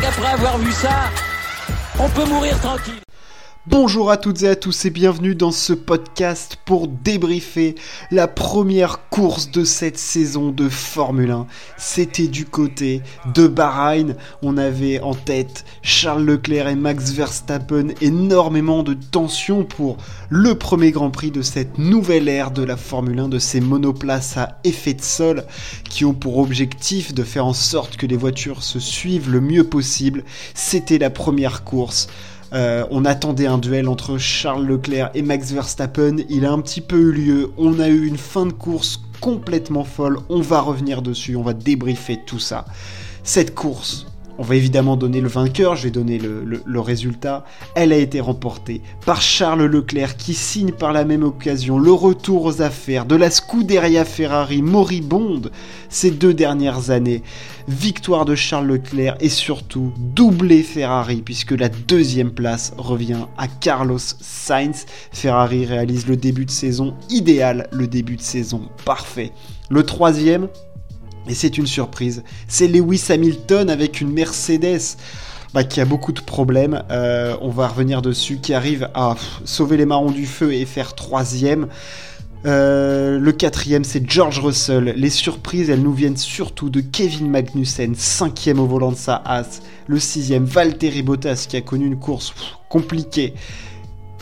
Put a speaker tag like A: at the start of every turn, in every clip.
A: qu'après avoir vu ça, on peut mourir tranquille.
B: Bonjour à toutes et à tous et bienvenue dans ce podcast pour débriefer la première course de cette saison de Formule 1. C'était du côté de Bahreïn. On avait en tête Charles Leclerc et Max Verstappen. Énormément de tension pour le premier Grand Prix de cette nouvelle ère de la Formule 1, de ces monoplaces à effet de sol qui ont pour objectif de faire en sorte que les voitures se suivent le mieux possible. C'était la première course. Euh, on attendait un duel entre Charles Leclerc et Max Verstappen. Il a un petit peu eu lieu. On a eu une fin de course complètement folle. On va revenir dessus. On va débriefer tout ça. Cette course, on va évidemment donner le vainqueur, je vais donner le, résultat. Elle a été remportée par Charles Leclerc qui signe par la même occasion le retour aux affaires de la Scuderia Ferrari moribonde ces deux dernières années. Victoire de Charles Leclerc et surtout doublé Ferrari puisque la deuxième place revient à Carlos Sainz. Ferrari réalise le début de saison idéal, le début de saison parfait. Le troisième, et c'est une surprise. C'est Lewis Hamilton avec une Mercedes. Bah, qui a beaucoup de problèmes, euh, on va revenir dessus, qui arrive à sauver les marrons du feu et faire troisième. Euh, le quatrième, c'est George Russell. Les surprises, elles nous viennent surtout de Kevin Magnussen, cinquième au volant de sa Haas. Le sixième, Valtteri Bottas, qui a connu une course compliquée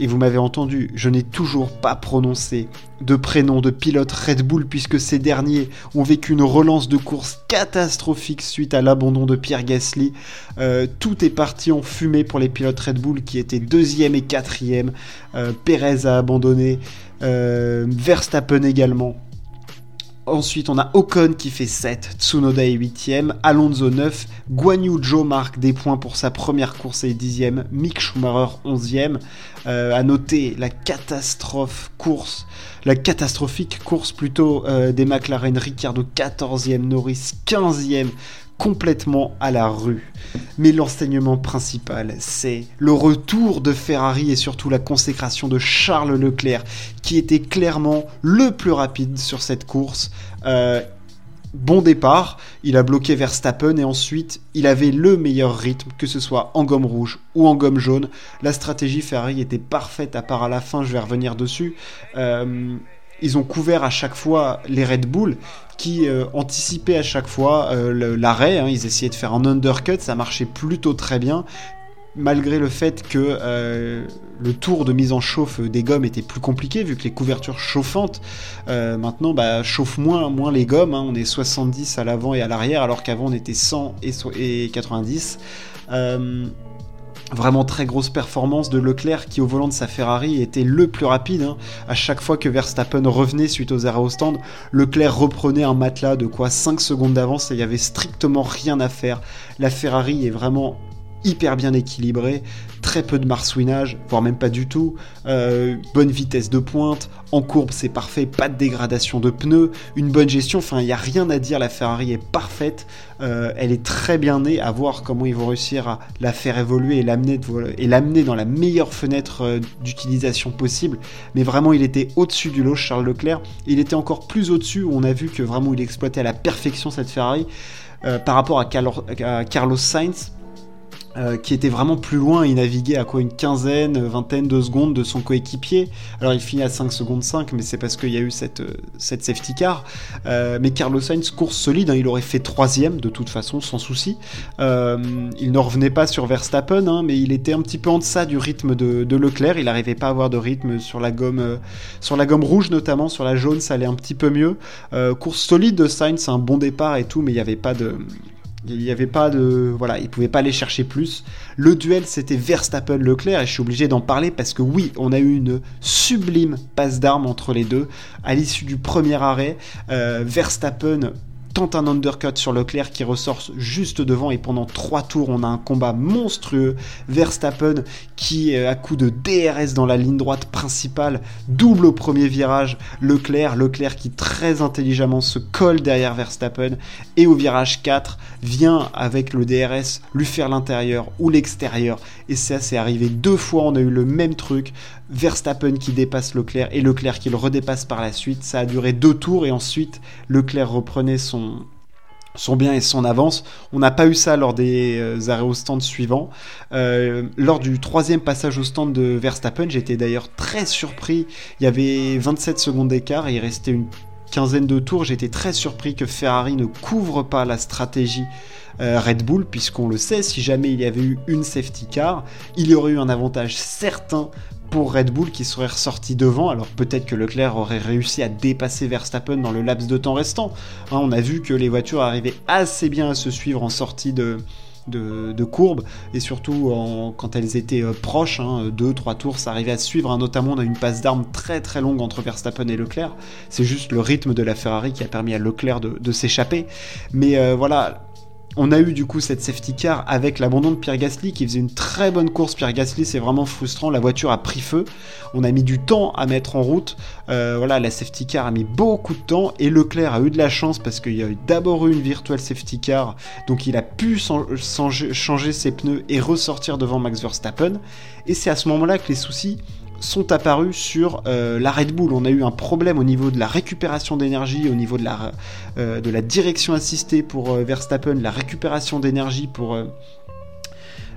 B: et vous m'avez entendu, je n'ai toujours pas prononcé de prénom de pilote Red Bull puisque ces derniers ont vécu une relance de course catastrophique suite à l'abandon de Pierre Gasly. Euh, tout est parti en fumée pour les pilotes Red Bull qui étaient deuxième et quatrième. Euh, Perez a abandonné, euh, Verstappen également. Ensuite, on a Ocon qui fait 7, Tsunoda est 8ème, Alonso 9, Guanyu Joe marque des points pour sa première course et 10ème, Mick Schumacher 11ème. Euh, à noter la catastrophe course, la catastrophique course plutôt euh, des McLaren, Ricciardo 14ème, Norris 15ème, complètement à la rue. Mais l'enseignement principal, c'est le retour de Ferrari et surtout la consécration de Charles Leclerc, qui était clairement le plus rapide sur cette course. Euh, bon départ, il a bloqué Verstappen et ensuite il avait le meilleur rythme, que ce soit en gomme rouge ou en gomme jaune. La stratégie Ferrari était parfaite, à part à la fin, je vais revenir dessus. Euh, ils ont couvert à chaque fois les Red Bull qui euh, anticipaient à chaque fois euh, l'arrêt. Hein. ils essayaient de faire un undercut, ça marchait plutôt très bien. Malgré le fait que euh, le tour de mise en chauffe des gommes était plus compliqué, vu que les couvertures chauffantes maintenant bah, chauffent moins, moins les gommes. Hein. on est 70 à l'avant et à l'arrière, alors qu'avant on était 100 et, et 90. Vraiment très grosse performance de Leclerc qui au volant de sa Ferrari était le plus rapide. Hein. À chaque fois que Verstappen revenait suite aux arrêts au stand, Leclerc reprenait un matelas de quoi 5 secondes d'avance et il y avait strictement rien à faire. La Ferrari est vraiment hyper bien équilibré, très peu de marsouinage, voire même pas du tout, euh, bonne vitesse de pointe, en courbe c'est parfait, pas de dégradation de pneus, une bonne gestion, enfin il n'y a rien à dire, la Ferrari est parfaite, euh, elle est très bien née, à voir comment ils vont réussir à la faire évoluer et l'amener dans la meilleure fenêtre euh, d'utilisation possible, mais vraiment il était au-dessus du lot Charles Leclerc, il était encore plus au-dessus, on a vu que vraiment il exploitait à la perfection cette Ferrari, par rapport à Carlos Sainz, euh, qui était vraiment plus loin, il naviguait à quoi une quinzaine, vingtaine de secondes de son coéquipier. Alors il finit à 5 secondes 5, mais c'est parce qu'il y a eu cette, euh, cette safety car. Euh, mais Carlos Sainz, course solide, hein, il aurait fait troisième de toute façon, sans souci. il ne revenait pas sur Verstappen, hein, mais il était un petit peu en deçà du rythme de, Leclerc. Il n'arrivait pas à avoir de rythme sur la gomme, sur la gomme rouge notamment, sur la jaune, ça allait un petit peu mieux. course solide de Sainz, un bon départ et tout, mais il n'y avait pas de il n'y avait pas de. Voilà, il pouvait pas aller chercher plus. Le duel, c'était Verstappen-Leclerc, et je suis obligé d'en parler parce que oui, on a eu une sublime passe d'armes entre les deux. À l'issue du premier arrêt, euh, Verstappen tente un undercut sur Leclerc qui ressort juste devant et pendant trois tours on a un combat monstrueux. Verstappen qui à coup de DRS dans la ligne droite principale double au premier virage Leclerc, Leclerc qui très intelligemment se colle derrière Verstappen et au virage 4 vient avec le DRS lui faire l'intérieur ou l'extérieur et ça c'est arrivé deux fois on a eu le même truc Verstappen qui dépasse Leclerc et Leclerc qui le redépasse par la suite. Ça a duré deux tours et ensuite Leclerc reprenait son, son bien et son avance. On n'a pas eu ça lors des euh, arrêts au stand suivants. Euh, lors du troisième passage au stand de Verstappen, j'étais d'ailleurs très surpris. Il y avait 27 secondes d'écart et il restait une quinzaine de tours. J'étais très surpris que Ferrari ne couvre pas la stratégie euh, Red Bull, puisqu'on le sait, si jamais il y avait eu une safety car, il y aurait eu un avantage certain pour Red Bull qui serait ressorti devant. Alors peut-être que Leclerc aurait réussi à dépasser Verstappen dans le laps de temps restant. Hein, on a vu que les voitures arrivaient assez bien à se suivre en sortie de, de, courbe et surtout quand elles étaient euh, proches, 2-3 hein, tours, ça arrivait à suivre. Hein. notamment, on a une passe d'armes très très longue entre Verstappen et Leclerc. C'est juste le rythme de la Ferrari qui a permis à Leclerc de, s'échapper. Mais euh, voilà, on a eu du coup cette safety car avec l'abandon de Pierre Gasly qui faisait une très bonne course. Pierre Gasly, c'est vraiment frustrant. La voiture a pris feu. On a mis du temps à mettre en route. Euh, voilà, la safety car a mis beaucoup de temps et Leclerc a eu de la chance parce qu'il y a d'abord eu une virtuelle safety car, donc il a pu changer ses pneus et ressortir devant Max Verstappen. Et c'est à ce moment-là que les soucis sont apparus sur euh, la Red Bull. On a eu un problème au niveau de la récupération d'énergie, au niveau de la, euh, direction assistée pour euh, Verstappen, la récupération d'énergie pour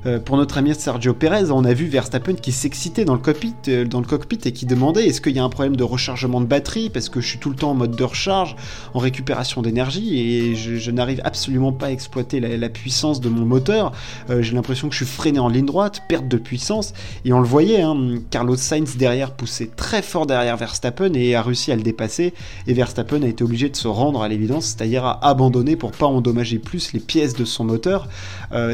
B: euh, pour notre ami Sergio Perez, on a vu Verstappen qui s'excitait dans le cockpit, euh, dans le cockpit et qui demandait est-ce qu'il y a un problème de rechargement de batterie? Parce que je suis tout le temps en mode de recharge, en récupération d'énergie et je, n'arrive absolument pas à exploiter la, puissance de mon moteur. Euh, j'ai l'impression que je suis freiné en ligne droite, perte de puissance et on le voyait. Hein, Carlos Sainz derrière poussait très fort derrière Verstappen et a réussi à le dépasser et Verstappen a été obligé de se rendre à l'évidence, c'est-à-dire à abandonner pour pas endommager plus les pièces de son moteur.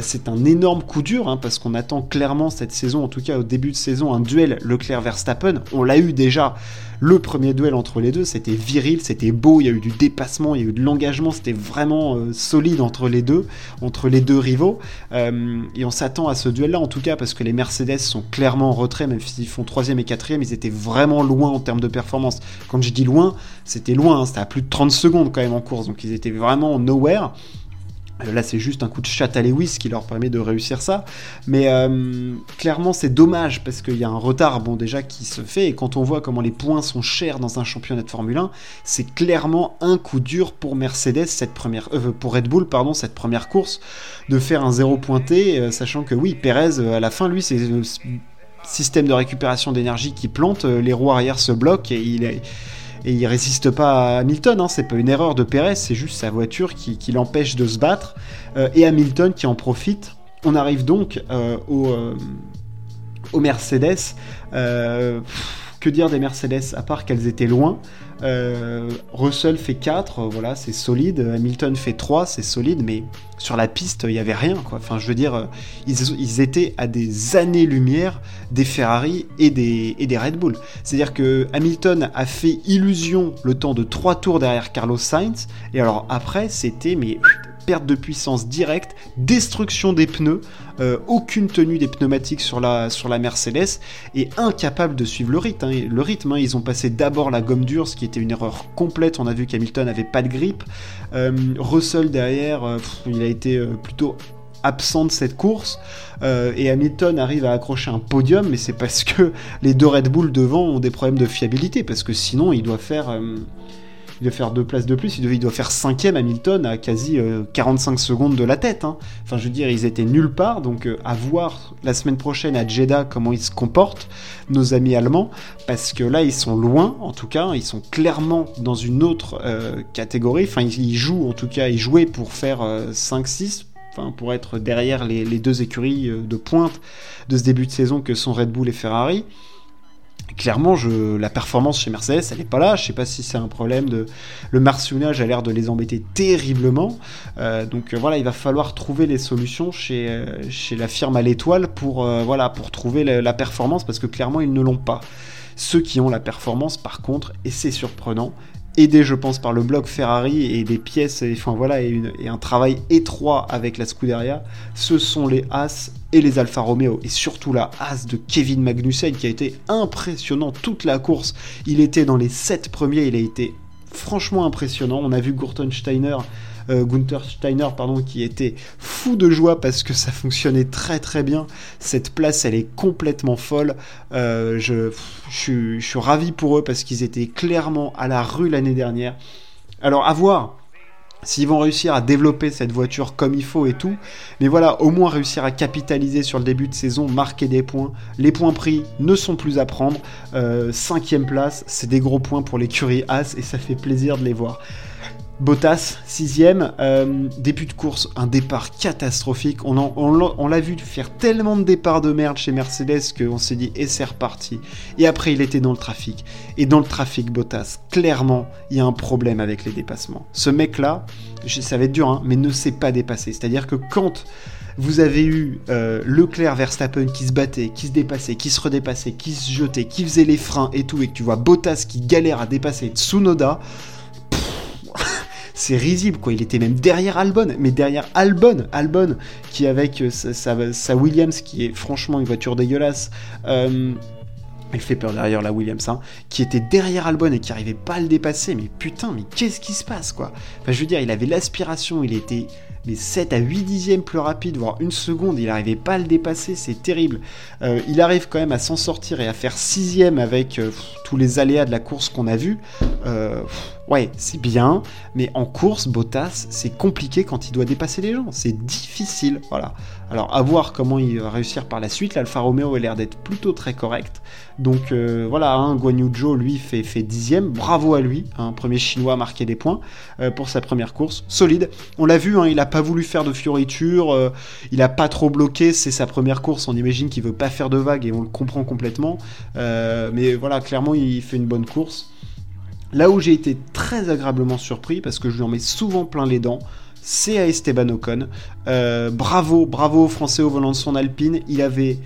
B: C'est un énorme coup Hein, parce qu'on attend clairement cette saison, en tout cas au début de saison, un duel Leclerc-Verstappen. On l'a eu déjà. Le premier duel entre les deux, c'était viril, c'était beau, il y a eu du dépassement, il y a eu de l'engagement, c'était vraiment euh, solide entre les deux, entre les deux rivaux. Euh, et on s'attend à ce duel-là, en tout cas, parce que les Mercedes sont clairement en retrait, même s'ils font troisième et quatrième, ils étaient vraiment loin en termes de performance. Quand je dis loin, c'était loin, hein, c'était à plus de 30 secondes quand même en course, donc ils étaient vraiment nowhere. Euh, là, c'est juste un coup de chat à Lewis qui leur permet de réussir ça. Mais euh, clairement, c'est dommage parce qu'il y a un retard, bon, déjà, qui se fait. Et quand on voit comment les points sont chers dans un championnat de Formule 1, c'est clairement un coup dur pour Mercedes, cette première, euh, pour Red Bull, pardon, cette première course, de faire un zéro pointé, sachant que oui, Perez, à la fin, lui, c'est système de récupération d'énergie qui plante, les roues arrière se bloquent et il est et il résiste pas à Hamilton. Hein, c'est pas une erreur de Perez, c'est juste sa voiture qui, l'empêche de se battre euh, et Hamilton qui en profite. On arrive donc euh, euh, au, Mercedes. Que dire des Mercedes à part qu'elles étaient loin euh, Russell fait 4, euh, voilà, c'est solide. Hamilton fait 3, c'est solide, mais sur la piste, il n'y avait rien, quoi. Enfin, je veux dire, euh, ils, étaient à des années-lumière des Ferrari et des, et des Red Bull. C'est-à-dire que Hamilton a fait illusion le temps de 3 tours derrière Carlos Sainz, et alors après, c'était, mais perte de puissance directe, destruction des pneus, euh, aucune tenue des pneumatiques sur la, sur la Mercedes et incapable de suivre le rythme. Hein. Le rythme hein. ils ont passé d'abord la gomme dure, ce qui était une erreur complète. On a vu qu'Hamilton n'avait pas de grippe. Euh, Russell derrière, euh, il a été plutôt absent de cette course et Hamilton arrive à accrocher un podium mais c'est parce que les deux Red Bull devant ont des problèmes de fiabilité parce que sinon il doit faire il doit faire deux places de plus, il doit, faire cinquième Hamilton à quasi 45 euh, secondes de la tête. Hein. Enfin, je veux dire, ils étaient nulle part, donc euh, à voir la semaine prochaine à Jeddah comment ils se comportent, nos amis allemands, parce que là, ils sont loin, en tout cas, ils sont clairement dans une autre euh, catégorie. Enfin, ils, jouent, en tout cas, ils jouaient pour faire 5-6, Enfin, pour être derrière les, les, deux écuries de pointe de ce début de saison que sont Red Bull et Ferrari clairement, la performance chez Mercedes, elle n'est pas là. Je sais pas si c'est un problème de. Le martionnage a l'air de les embêter terriblement. Euh, donc euh, voilà, il va falloir trouver les solutions chez, euh, chez la firme à l'étoile pour, voilà, pour trouver la, performance parce que clairement, ils ne l'ont pas. Ceux qui ont la performance, par contre, et c'est surprenant, aidé, je pense, par le blog Ferrari et des pièces, et, enfin voilà, et, un travail étroit avec la Scuderia, ce sont les As et les Alfa Romeo, et surtout la As de Kevin Magnussen qui a été impressionnant toute la course. Il était dans les 7 premiers, il a été franchement impressionnant. On a vu Gurton Steiner Gunther Steiner, pardon, qui était fou de joie parce que ça fonctionnait très très bien. Cette place, elle est complètement folle. Euh, je, je, suis ravi pour eux parce qu'ils étaient clairement à la rue l'année dernière. Alors à voir s'ils vont réussir à développer cette voiture comme il faut et tout. Mais voilà, au moins réussir à capitaliser sur le début de saison, marquer des points. Les points pris ne sont plus à prendre. Euh, cinquième place, c'est des gros points pour l'écurie As et ça fait plaisir de les voir. Bottas, sixième, euh, début de course, un départ catastrophique. On, l'a vu faire tellement de départs de merde chez Mercedes qu'on s'est dit et c'est reparti. Et après, il était dans le trafic. Et dans le trafic, Bottas, clairement, il y a un problème avec les dépassements. Ce mec-là, ça va être dur, hein, mais ne sait pas dépasser. C'est-à-dire que quand vous avez eu euh, Leclerc Verstappen qui se battait, qui se dépassait, qui se redépassait, qui se jetait, qui faisait les freins et tout, et que tu vois Bottas qui galère à dépasser Tsunoda c'est risible quoi. Il était même derrière Albon, mais derrière Albon, Albon qui avec euh, sa, Williams qui est franchement une voiture dégueulasse. Euh, il fait peur derrière la Williams, hein, qui était derrière Albon et qui arrivait pas à le dépasser. Mais putain, mais qu'est-ce qui se passe quoi? Enfin, je veux dire, il avait l'aspiration, il était mais 7 à 8 dixièmes plus rapide, voire une seconde, il n'arrivait pas à le dépasser, c'est terrible. Euh, il arrive quand même à s'en sortir et à faire sixième avec euh, tous les aléas de la course qu'on a vu. Euh, ouais, c'est bien, mais en course, Bottas, c'est compliqué quand il doit dépasser les gens, c'est difficile, voilà. Alors à voir comment il va réussir par la suite, l'Alfa Romeo a l'air d'être plutôt très correct, donc voilà, hein, Zhou, lui, fait, fait dixième, bravo à lui, premier chinois à marquer des points pour sa première course, solide. On l'a vu, hein, il a pas voulu faire de fioritures, euh, il a pas trop bloqué, c'est sa première course, on imagine qu'il veut pas faire de vagues et on le comprend complètement. Euh, mais voilà, clairement, il fait une bonne course. Là où j'ai été très agréablement surpris, parce que je lui en mets souvent plein les dents, c'est à Esteban Ocon. Euh, bravo, bravo au Français au volant de son Alpine. Il avait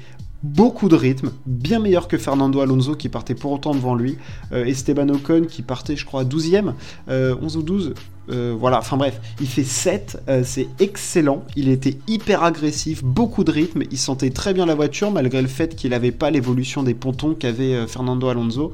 B: beaucoup de rythme, bien meilleur que Fernando Alonso qui partait pour autant devant lui, euh, Esteban Ocon qui partait je crois 12e, 11 euh, ou 12, euh, voilà, enfin bref, il fait 7, c'est excellent, il était hyper agressif, beaucoup de rythme, il sentait très bien la voiture malgré le fait qu'il n'avait pas l'évolution des pontons qu'avait Fernando Alonso.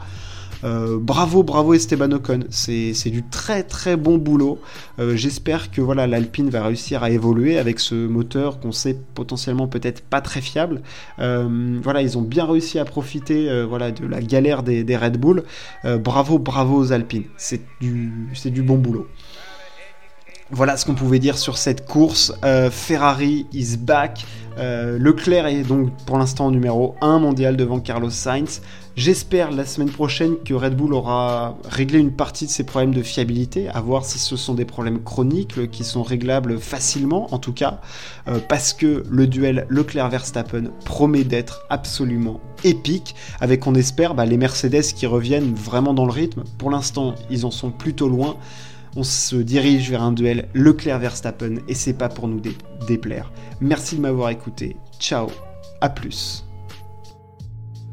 B: Euh, bravo, bravo Esteban Ocon, c'est du très très bon boulot. Euh, j'espère que voilà l'Alpine va réussir à évoluer avec ce moteur qu'on sait potentiellement peut-être pas très fiable. Euh, voilà, ils ont bien réussi à profiter voilà de la galère des, Red Bull. bravo, bravo aux Alpines, c'est du, du bon boulot. Voilà ce qu'on pouvait dire sur cette course. Ferrari is back. Leclerc est donc pour l'instant numéro 1 mondial devant Carlos Sainz. J'espère la semaine prochaine que Red Bull aura réglé une partie de ses problèmes de fiabilité, à voir si ce sont des problèmes chroniques qui sont réglables facilement, en tout cas, euh, parce que le duel Leclerc-Verstappen promet d'être absolument épique, avec on espère bah, les Mercedes qui reviennent vraiment dans le rythme. Pour l'instant, ils en sont plutôt loin. On se dirige vers un duel Leclerc-Verstappen et c'est pas pour nous déplaire. Merci de m'avoir écouté. Ciao, à plus.